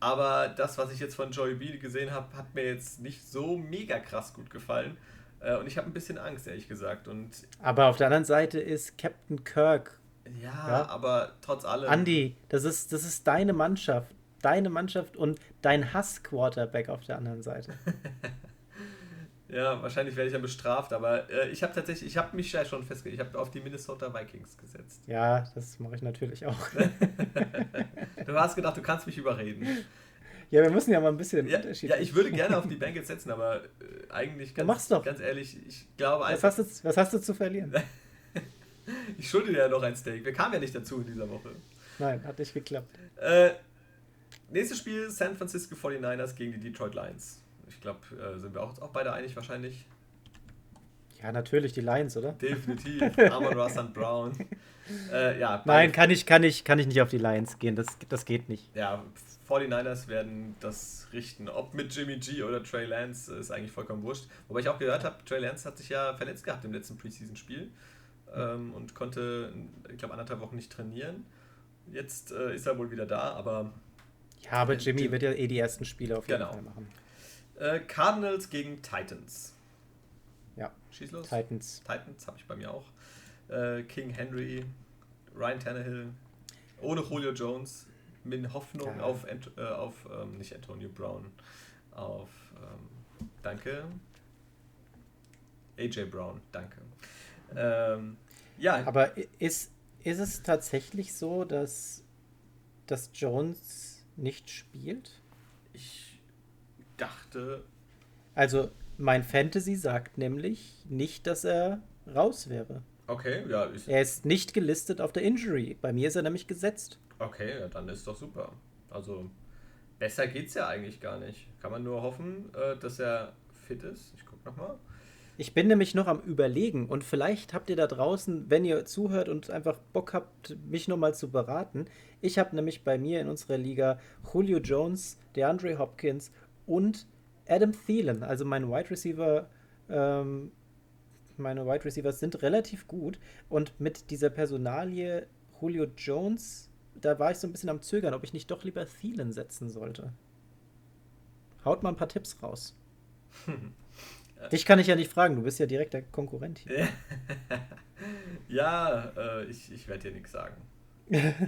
aber das, was ich jetzt von Joey B gesehen habe, hat mir jetzt nicht so mega krass gut gefallen. Äh, und ich habe ein bisschen Angst, ehrlich gesagt. Und aber auf der anderen Seite ist Captain Kirk ja, ja, aber trotz allem. Andy, das ist, das ist deine Mannschaft. Deine Mannschaft und dein Hass-Quarterback auf der anderen Seite. ja, wahrscheinlich werde ich dann bestraft, aber äh, ich habe tatsächlich, ich habe mich ja schon festgelegt, ich habe auf die Minnesota Vikings gesetzt. Ja, das mache ich natürlich auch. du hast gedacht, du kannst mich überreden. Ja, wir müssen ja mal ein bisschen ja, Unterschied. Ja, ich würde gerne auf die Bengals setzen, aber äh, eigentlich ganz, mach's doch. ganz ehrlich, ich glaube was hast, du, was hast du zu verlieren? Ich schulde dir ja noch ein Steak. Wir kamen ja nicht dazu in dieser Woche. Nein, hat nicht geklappt. Äh, nächstes Spiel: San Francisco 49ers gegen die Detroit Lions. Ich glaube, äh, sind wir auch, auch beide einig wahrscheinlich. Ja, natürlich die Lions, oder? Definitiv. Amon Ross und Brown. Äh, ja, Nein, kann ich, kann, ich, kann ich nicht auf die Lions gehen. Das, das geht nicht. Ja, 49ers werden das richten. Ob mit Jimmy G oder Trey Lance ist eigentlich vollkommen wurscht. Wobei ich auch gehört habe, Trey Lance hat sich ja verletzt gehabt im letzten Preseason-Spiel ähm, und konnte, ich glaube, anderthalb Wochen nicht trainieren. Jetzt äh, ist er wohl wieder da, aber. Ja, aber Jimmy wird ja eh die ersten Spiele auf jeden genau. Fall machen. Äh, Cardinals gegen Titans. Ja. Schieß los. Titans. Titans habe ich bei mir auch. Äh, King Henry, Ryan Tannehill, ohne Julio Jones, mit Hoffnung ja. auf, äh, auf ähm, nicht Antonio Brown, auf, ähm, danke, AJ Brown, danke. Ähm, ja. Aber ist, ist es tatsächlich so, dass, dass Jones nicht spielt? Ich dachte. Also, mein Fantasy sagt nämlich nicht, dass er raus wäre. Okay, ja. er ist nicht gelistet auf der Injury. Bei mir ist er nämlich gesetzt. Okay, ja, dann ist doch super. Also, besser geht's ja eigentlich gar nicht. Kann man nur hoffen, äh, dass er fit ist. Ich guck nochmal. Ich bin nämlich noch am Überlegen und vielleicht habt ihr da draußen, wenn ihr zuhört und einfach Bock habt, mich nochmal zu beraten. Ich habe nämlich bei mir in unserer Liga Julio Jones, DeAndre Hopkins und Adam Thielen, also mein Wide Receiver. Ähm, meine Wide Receivers sind relativ gut und mit dieser Personalie Julio Jones, da war ich so ein bisschen am Zögern, ob ich nicht doch lieber Thielen setzen sollte. Haut mal ein paar Tipps raus. Dich kann ich ja nicht fragen, du bist ja direkt der Konkurrent hier. ja, äh, ich, ich werde dir nichts sagen.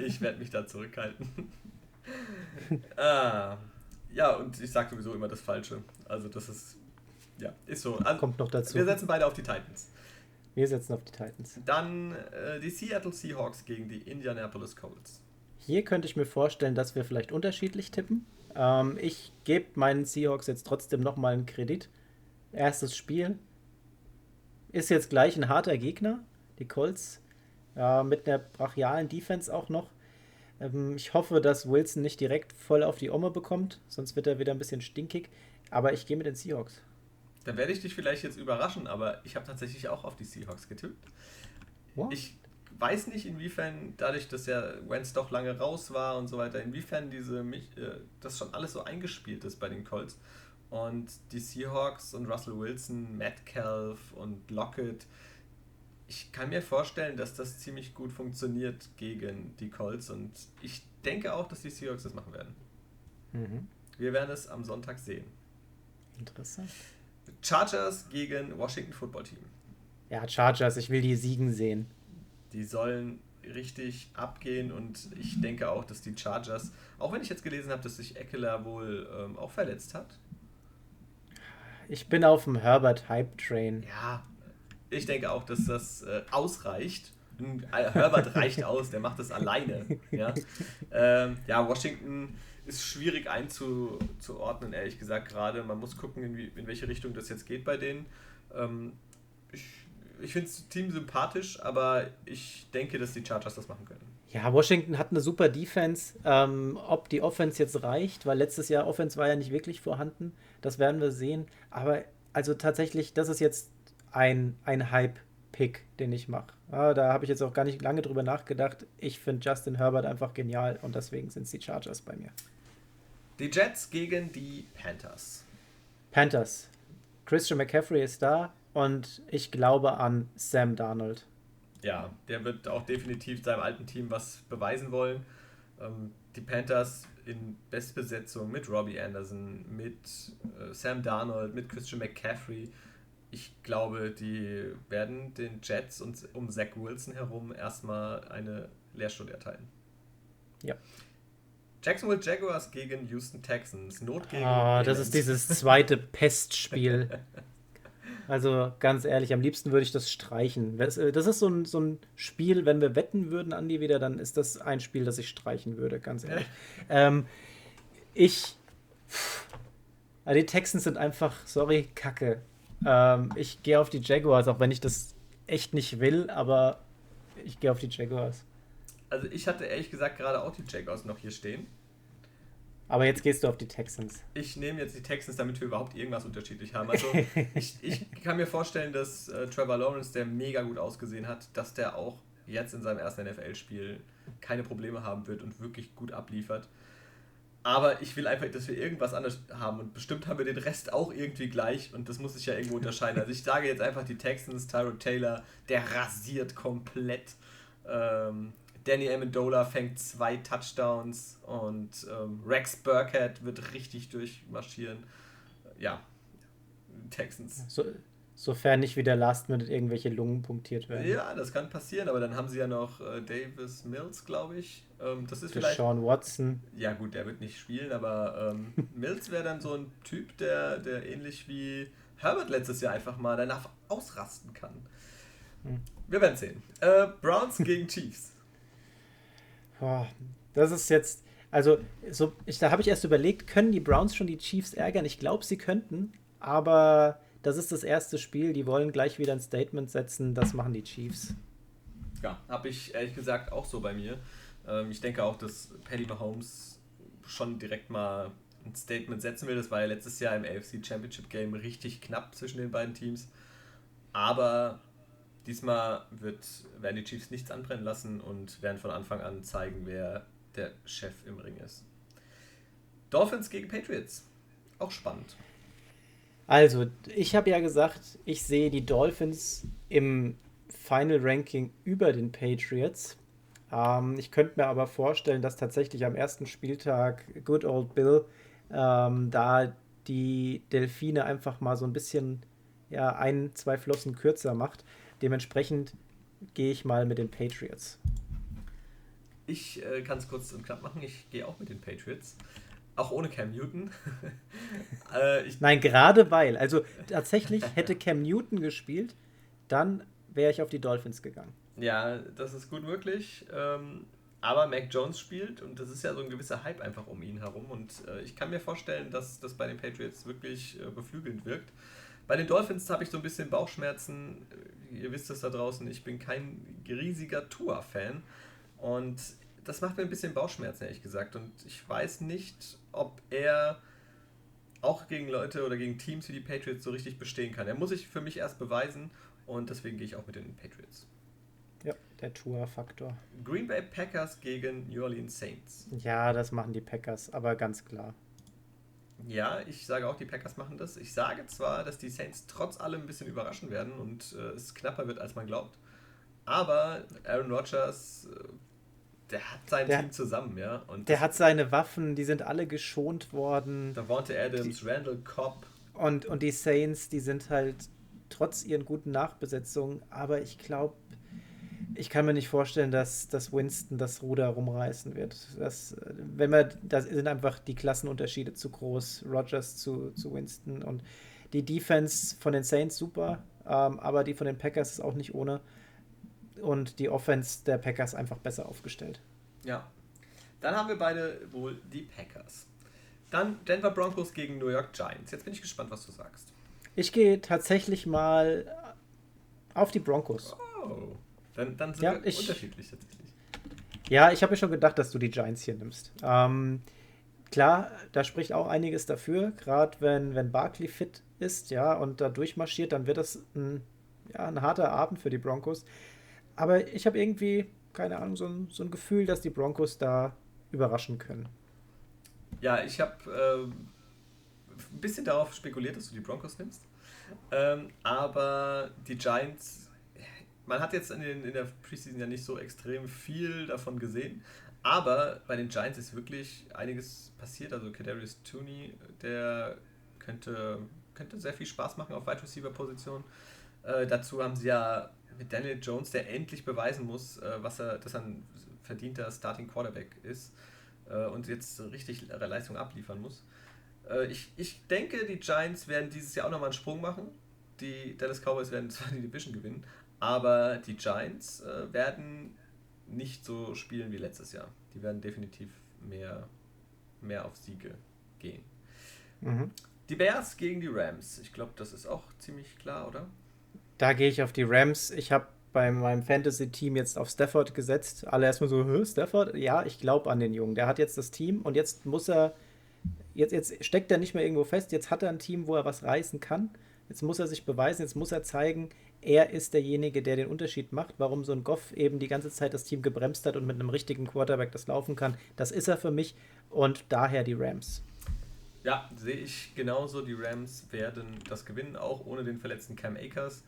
Ich werde mich da zurückhalten. ah, ja, und ich sage sowieso immer das Falsche. Also das ist, ja, ist so. Also, Kommt noch dazu. Wir setzen beide auf die Titans. Wir setzen auf die Titans. Dann äh, die Seattle Seahawks gegen die Indianapolis Colts. Hier könnte ich mir vorstellen, dass wir vielleicht unterschiedlich tippen. Ähm, ich gebe meinen Seahawks jetzt trotzdem nochmal einen Kredit erstes Spiel. Ist jetzt gleich ein harter Gegner, die Colts. Ja, mit einer brachialen Defense auch noch. Ähm, ich hoffe, dass Wilson nicht direkt voll auf die Omme bekommt, sonst wird er wieder ein bisschen stinkig. Aber ich gehe mit den Seahawks. Da werde ich dich vielleicht jetzt überraschen, aber ich habe tatsächlich auch auf die Seahawks getippt. What? Ich weiß nicht, inwiefern, dadurch, dass ja Wentz doch lange raus war und so weiter, inwiefern diese äh, das schon alles so eingespielt ist bei den Colts. Und die Seahawks und Russell Wilson, Metcalf und Lockett, ich kann mir vorstellen, dass das ziemlich gut funktioniert gegen die Colts und ich denke auch, dass die Seahawks das machen werden. Mhm. Wir werden es am Sonntag sehen. Interessant. Chargers gegen Washington Football Team. Ja, Chargers, ich will die siegen sehen. Die sollen richtig abgehen und ich denke auch, dass die Chargers, auch wenn ich jetzt gelesen habe, dass sich Eckler wohl ähm, auch verletzt hat, ich bin auf dem Herbert Hype Train. Ja, ich denke auch, dass das äh, ausreicht Herbert reicht aus, der macht das alleine. Ja, ähm, ja Washington ist schwierig einzuordnen, ehrlich gesagt, gerade. Man muss gucken, in, wie, in welche Richtung das jetzt geht bei denen. Ähm, ich ich finde das Team sympathisch, aber ich denke, dass die Chargers das machen können. Ja, Washington hat eine super Defense. Ähm, ob die Offense jetzt reicht, weil letztes Jahr Offense war ja nicht wirklich vorhanden, das werden wir sehen. Aber also tatsächlich, das ist jetzt ein, ein Hype-Pick, den ich mache. Ja, da habe ich jetzt auch gar nicht lange drüber nachgedacht. Ich finde Justin Herbert einfach genial und deswegen sind es die Chargers bei mir. Die Jets gegen die Panthers. Panthers. Christian McCaffrey ist da und ich glaube an Sam Darnold. Ja, der wird auch definitiv seinem alten Team was beweisen wollen. Ähm, die Panthers in Bestbesetzung mit Robbie Anderson, mit äh, Sam Darnold, mit Christian McCaffrey. Ich glaube, die werden den Jets und um Zach Wilson herum erstmal eine Lehrstunde erteilen. Ja. Jacksonville Jaguars gegen Houston Texans. Not gegen. Oh, das ist dieses zweite Pestspiel. Also ganz ehrlich, am liebsten würde ich das streichen. Das äh, ist so ein, so ein Spiel, wenn wir wetten würden, Andi, wieder, dann ist das ein Spiel, das ich streichen würde, ganz ehrlich. ähm, ich. Also die Texans sind einfach, sorry, kacke. Ähm, ich gehe auf die Jaguars, auch wenn ich das echt nicht will, aber ich gehe auf die Jaguars. Also ich hatte ehrlich gesagt gerade auch die Jaguars noch hier stehen. Aber jetzt gehst du auf die Texans. Ich nehme jetzt die Texans, damit wir überhaupt irgendwas unterschiedlich haben. Also ich, ich kann mir vorstellen, dass äh, Trevor Lawrence, der mega gut ausgesehen hat, dass der auch jetzt in seinem ersten NFL-Spiel keine Probleme haben wird und wirklich gut abliefert. Aber ich will einfach, dass wir irgendwas anderes haben und bestimmt haben wir den Rest auch irgendwie gleich und das muss sich ja irgendwo unterscheiden. Also ich sage jetzt einfach die Texans, Tyrod Taylor, der rasiert komplett. Ähm, Danny Amendola fängt zwei Touchdowns und ähm, Rex Burkhead wird richtig durchmarschieren. Ja, Texans. So, sofern nicht wieder Last Minute irgendwelche Lungen punktiert werden. Ja, das kann passieren, aber dann haben sie ja noch äh, Davis Mills, glaube ich. Ähm, das ist vielleicht. Sean Watson. Ja, gut, der wird nicht spielen, aber ähm, Mills wäre dann so ein Typ, der, der ähnlich wie Herbert letztes Jahr einfach mal danach ausrasten kann. Hm. Wir werden sehen. Äh, Browns gegen Chiefs. Boah, das ist jetzt, also so, ich, da habe ich erst überlegt, können die Browns schon die Chiefs ärgern? Ich glaube, sie könnten, aber das ist das erste Spiel. Die wollen gleich wieder ein Statement setzen. Das machen die Chiefs. Ja, habe ich ehrlich gesagt auch so bei mir. Ähm, ich denke auch, dass Paddy Mahomes schon direkt mal ein Statement setzen will. Das war ja letztes Jahr im AFC Championship Game richtig knapp zwischen den beiden Teams. Aber Diesmal wird, werden die Chiefs nichts anbrennen lassen und werden von Anfang an zeigen, wer der Chef im Ring ist. Dolphins gegen Patriots. Auch spannend. Also, ich habe ja gesagt, ich sehe die Dolphins im Final Ranking über den Patriots. Ähm, ich könnte mir aber vorstellen, dass tatsächlich am ersten Spieltag Good Old Bill ähm, da die Delfine einfach mal so ein bisschen ja, ein, zwei Flossen kürzer macht. Dementsprechend gehe ich mal mit den Patriots. Ich äh, kann es kurz und knapp machen. Ich gehe auch mit den Patriots. Auch ohne Cam Newton. äh, Nein, gerade weil. Also tatsächlich hätte Cam Newton gespielt, dann wäre ich auf die Dolphins gegangen. Ja, das ist gut möglich. Ähm, aber Mac Jones spielt und das ist ja so ein gewisser Hype einfach um ihn herum. Und äh, ich kann mir vorstellen, dass das bei den Patriots wirklich äh, beflügelnd wirkt. Bei den Dolphins habe ich so ein bisschen Bauchschmerzen. Ihr wisst es da draußen, ich bin kein riesiger Tua-Fan. Und das macht mir ein bisschen Bauchschmerzen, ehrlich gesagt. Und ich weiß nicht, ob er auch gegen Leute oder gegen Teams wie die Patriots so richtig bestehen kann. Er muss sich für mich erst beweisen und deswegen gehe ich auch mit den Patriots. Ja, der Tour-Faktor. Green Bay Packers gegen New Orleans Saints. Ja, das machen die Packers, aber ganz klar. Ja, ich sage auch, die Packers machen das. Ich sage zwar, dass die Saints trotz allem ein bisschen überraschen werden und äh, es knapper wird, als man glaubt. Aber Aaron Rodgers, äh, der hat sein der, Team zusammen, ja. Und der hat seine Waffen, die sind alle geschont worden. Da Davante Adams, die, Randall Cobb. Und, und die Saints, die sind halt trotz ihren guten Nachbesetzungen, aber ich glaube, ich kann mir nicht vorstellen, dass, dass Winston das Ruder rumreißen wird. Das, wenn wir, da sind einfach die Klassenunterschiede zu groß. Rogers zu, zu Winston und die Defense von den Saints super, ähm, aber die von den Packers ist auch nicht ohne. Und die Offense der Packers einfach besser aufgestellt. Ja. Dann haben wir beide wohl die Packers. Dann Denver Broncos gegen New York Giants. Jetzt bin ich gespannt, was du sagst. Ich gehe tatsächlich mal auf die Broncos. Oh. Dann, dann sind Ja, wir ich- unterschiedlich tatsächlich. Ja, ich habe mir schon gedacht, dass du die Giants hier nimmst. Ähm, klar, da spricht auch einiges dafür, gerade wenn, wenn Barkley fit ist, ja, und da durchmarschiert, dann wird das ein, ja, ein harter Abend für die Broncos. Aber ich habe irgendwie, keine Ahnung, so ein, so ein Gefühl, dass die Broncos da überraschen können. Ja, ich habe ähm, ein bisschen darauf spekuliert, dass du die Broncos nimmst. Ähm, aber die Giants, man hat jetzt in, den, in der Preseason ja nicht so extrem viel davon gesehen. Aber bei den Giants ist wirklich einiges passiert. Also Kadarius Tooney, der könnte, könnte sehr viel Spaß machen auf Wide Receiver Position. Äh, dazu haben sie ja mit Daniel Jones, der endlich beweisen muss, äh, was er, dass er ein verdienter Starting Quarterback ist äh, und jetzt richtig Leistung abliefern muss. Äh, ich, ich denke, die Giants werden dieses Jahr auch nochmal einen Sprung machen. Die Dallas Cowboys werden zwar die Division gewinnen, aber die Giants werden nicht so spielen wie letztes Jahr. Die werden definitiv mehr, mehr auf Siege gehen. Mhm. Die Bears gegen die Rams. Ich glaube, das ist auch ziemlich klar, oder? Da gehe ich auf die Rams. Ich habe bei meinem Fantasy-Team jetzt auf Stafford gesetzt. Alle erstmal so, Stafford? Ja, ich glaube an den Jungen. Der hat jetzt das Team und jetzt muss er, jetzt, jetzt steckt er nicht mehr irgendwo fest. Jetzt hat er ein Team, wo er was reißen kann. Jetzt muss er sich beweisen, jetzt muss er zeigen, er ist derjenige, der den Unterschied macht. Warum so ein Goff eben die ganze Zeit das Team gebremst hat und mit einem richtigen Quarterback das laufen kann. Das ist er für mich und daher die Rams. Ja, sehe ich genauso. Die Rams werden das gewinnen, auch ohne den verletzten Cam Akers.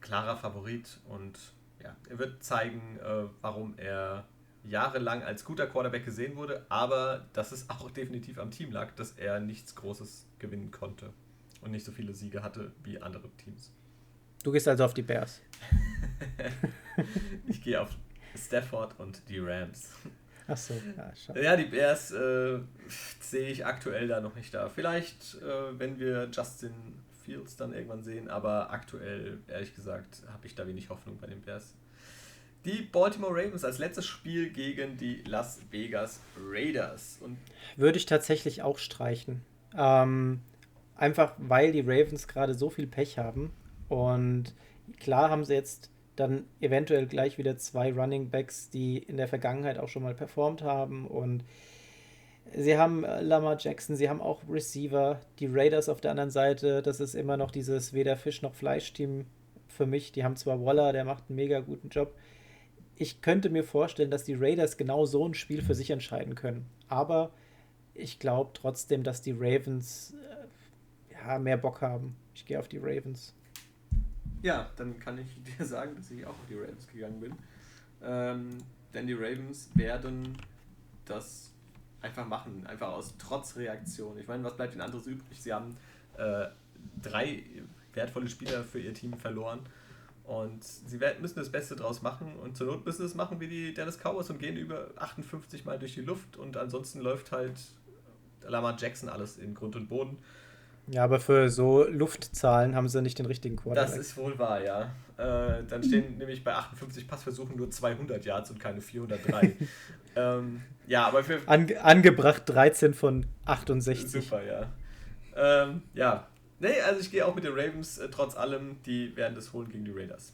Klarer Favorit und ja, er wird zeigen, äh, warum er jahrelang als guter Quarterback gesehen wurde, aber dass es auch definitiv am Team lag, dass er nichts Großes gewinnen konnte und nicht so viele Siege hatte wie andere Teams. Du gehst also auf die Bears. Ich gehe auf Stafford und die Rams. Achso, ja, schade. Ja, die Bears äh, sehe ich aktuell da noch nicht da. Vielleicht, äh, wenn wir Justin Fields dann irgendwann sehen, aber aktuell, ehrlich gesagt, habe ich da wenig Hoffnung bei den Bears. Die Baltimore Ravens als letztes Spiel gegen die Las Vegas Raiders. Und Würde ich tatsächlich auch streichen. Ähm, einfach weil die Ravens gerade so viel Pech haben. Und klar haben sie jetzt dann eventuell gleich wieder zwei Running Backs, die in der Vergangenheit auch schon mal performt haben. Und sie haben äh, Lamar Jackson, sie haben auch Receiver. Die Raiders auf der anderen Seite, das ist immer noch dieses weder Fisch noch Fleisch-Team für mich. Die haben zwar Waller, der macht einen mega guten Job. Ich könnte mir vorstellen, dass die Raiders genau so ein Spiel für sich entscheiden können. Aber ich glaube trotzdem, dass die Ravens äh, ja, mehr Bock haben. Ich gehe auf die Ravens. ja, dann kann ich dir sagen, dass ich auch auf die Ravens gegangen bin. Ähm, denn die Ravens werden das einfach machen, einfach aus Trotzreaktion. Ich meine, was bleibt ihnen anderes übrig? Sie haben äh, drei wertvolle Spieler für ihr Team verloren und sie werden, müssen das Beste draus machen und zur Not müssen sie es machen wie die Dallas Cowboys und gehen über 58 Mal durch die Luft und ansonsten läuft halt Lamar Jackson alles in Grund und Boden. Ja, aber für so Luftzahlen haben sie nicht den richtigen Quarterback. Das ist wohl wahr, ja. Äh, dann stehen nämlich bei 58 Passversuchen nur 200 Yards und keine 403. ähm, ja, aber für. Ange angebracht 13 von 68. Super, ja. Ähm, ja. Nee, also ich gehe auch mit den Ravens, äh, trotz allem, die werden das holen gegen die Raiders.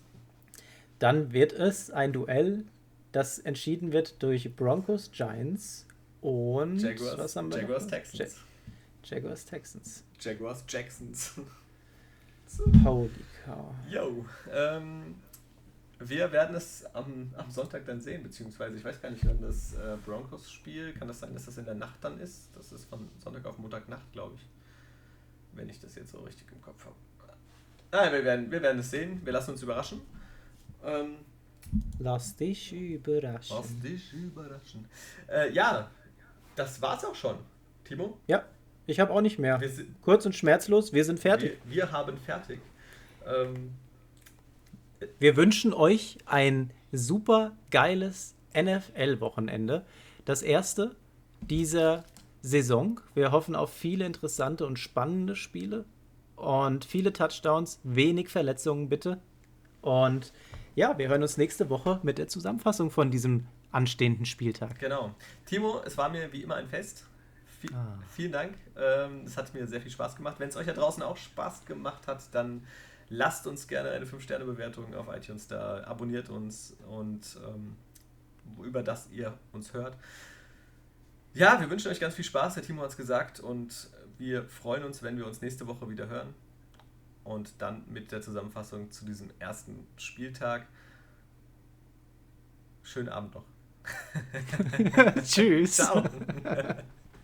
Dann wird es ein Duell, das entschieden wird durch Broncos, Giants und Jaguars, was haben wir Jaguars? Texans. Ja Jaguars, Texans. Jaguars Jacksons. Holy cow. Yo. Ähm, wir werden es am, am Sonntag dann sehen, beziehungsweise ich weiß gar nicht, wann das äh, Broncos-Spiel, kann das sein, dass das in der Nacht dann ist? Das ist von Sonntag auf Montagnacht, glaube ich. Wenn ich das jetzt so richtig im Kopf habe. Nein, wir werden, wir werden es sehen. Wir lassen uns überraschen. Ähm, Lass dich überraschen. Lass dich überraschen. Äh, ja, das war's auch schon. Timo, Ja, ich habe auch nicht mehr. wir, sind, Kurz und schmerzlos, wir sind fertig. wir, wir haben fertig. Ähm, Wir wünschen euch ein super geiles NFL-Wochenende. Das erste dieser Saison. Wir hoffen auf viele interessante und spannende Spiele und viele Touchdowns, wenig Verletzungen bitte. Und ja, wir hören uns nächste Woche mit der Zusammenfassung von diesem anstehenden Spieltag. Genau. Timo, es war mir wie immer ein Fest. V ah. Vielen Dank. Ähm, es hat mir sehr viel Spaß gemacht. Wenn es euch da draußen auch Spaß gemacht hat, dann lasst uns gerne eine 5-Sterne-Bewertung auf iTunes da, abonniert uns und ähm, über das ihr uns hört. Ja, wir wünschen euch ganz viel Spaß, der Timo hat es gesagt, und wir freuen uns, wenn wir uns nächste Woche wieder hören. Und dann mit der Zusammenfassung zu diesem ersten Spieltag. Schönen Abend noch. Tschüss. Ciao.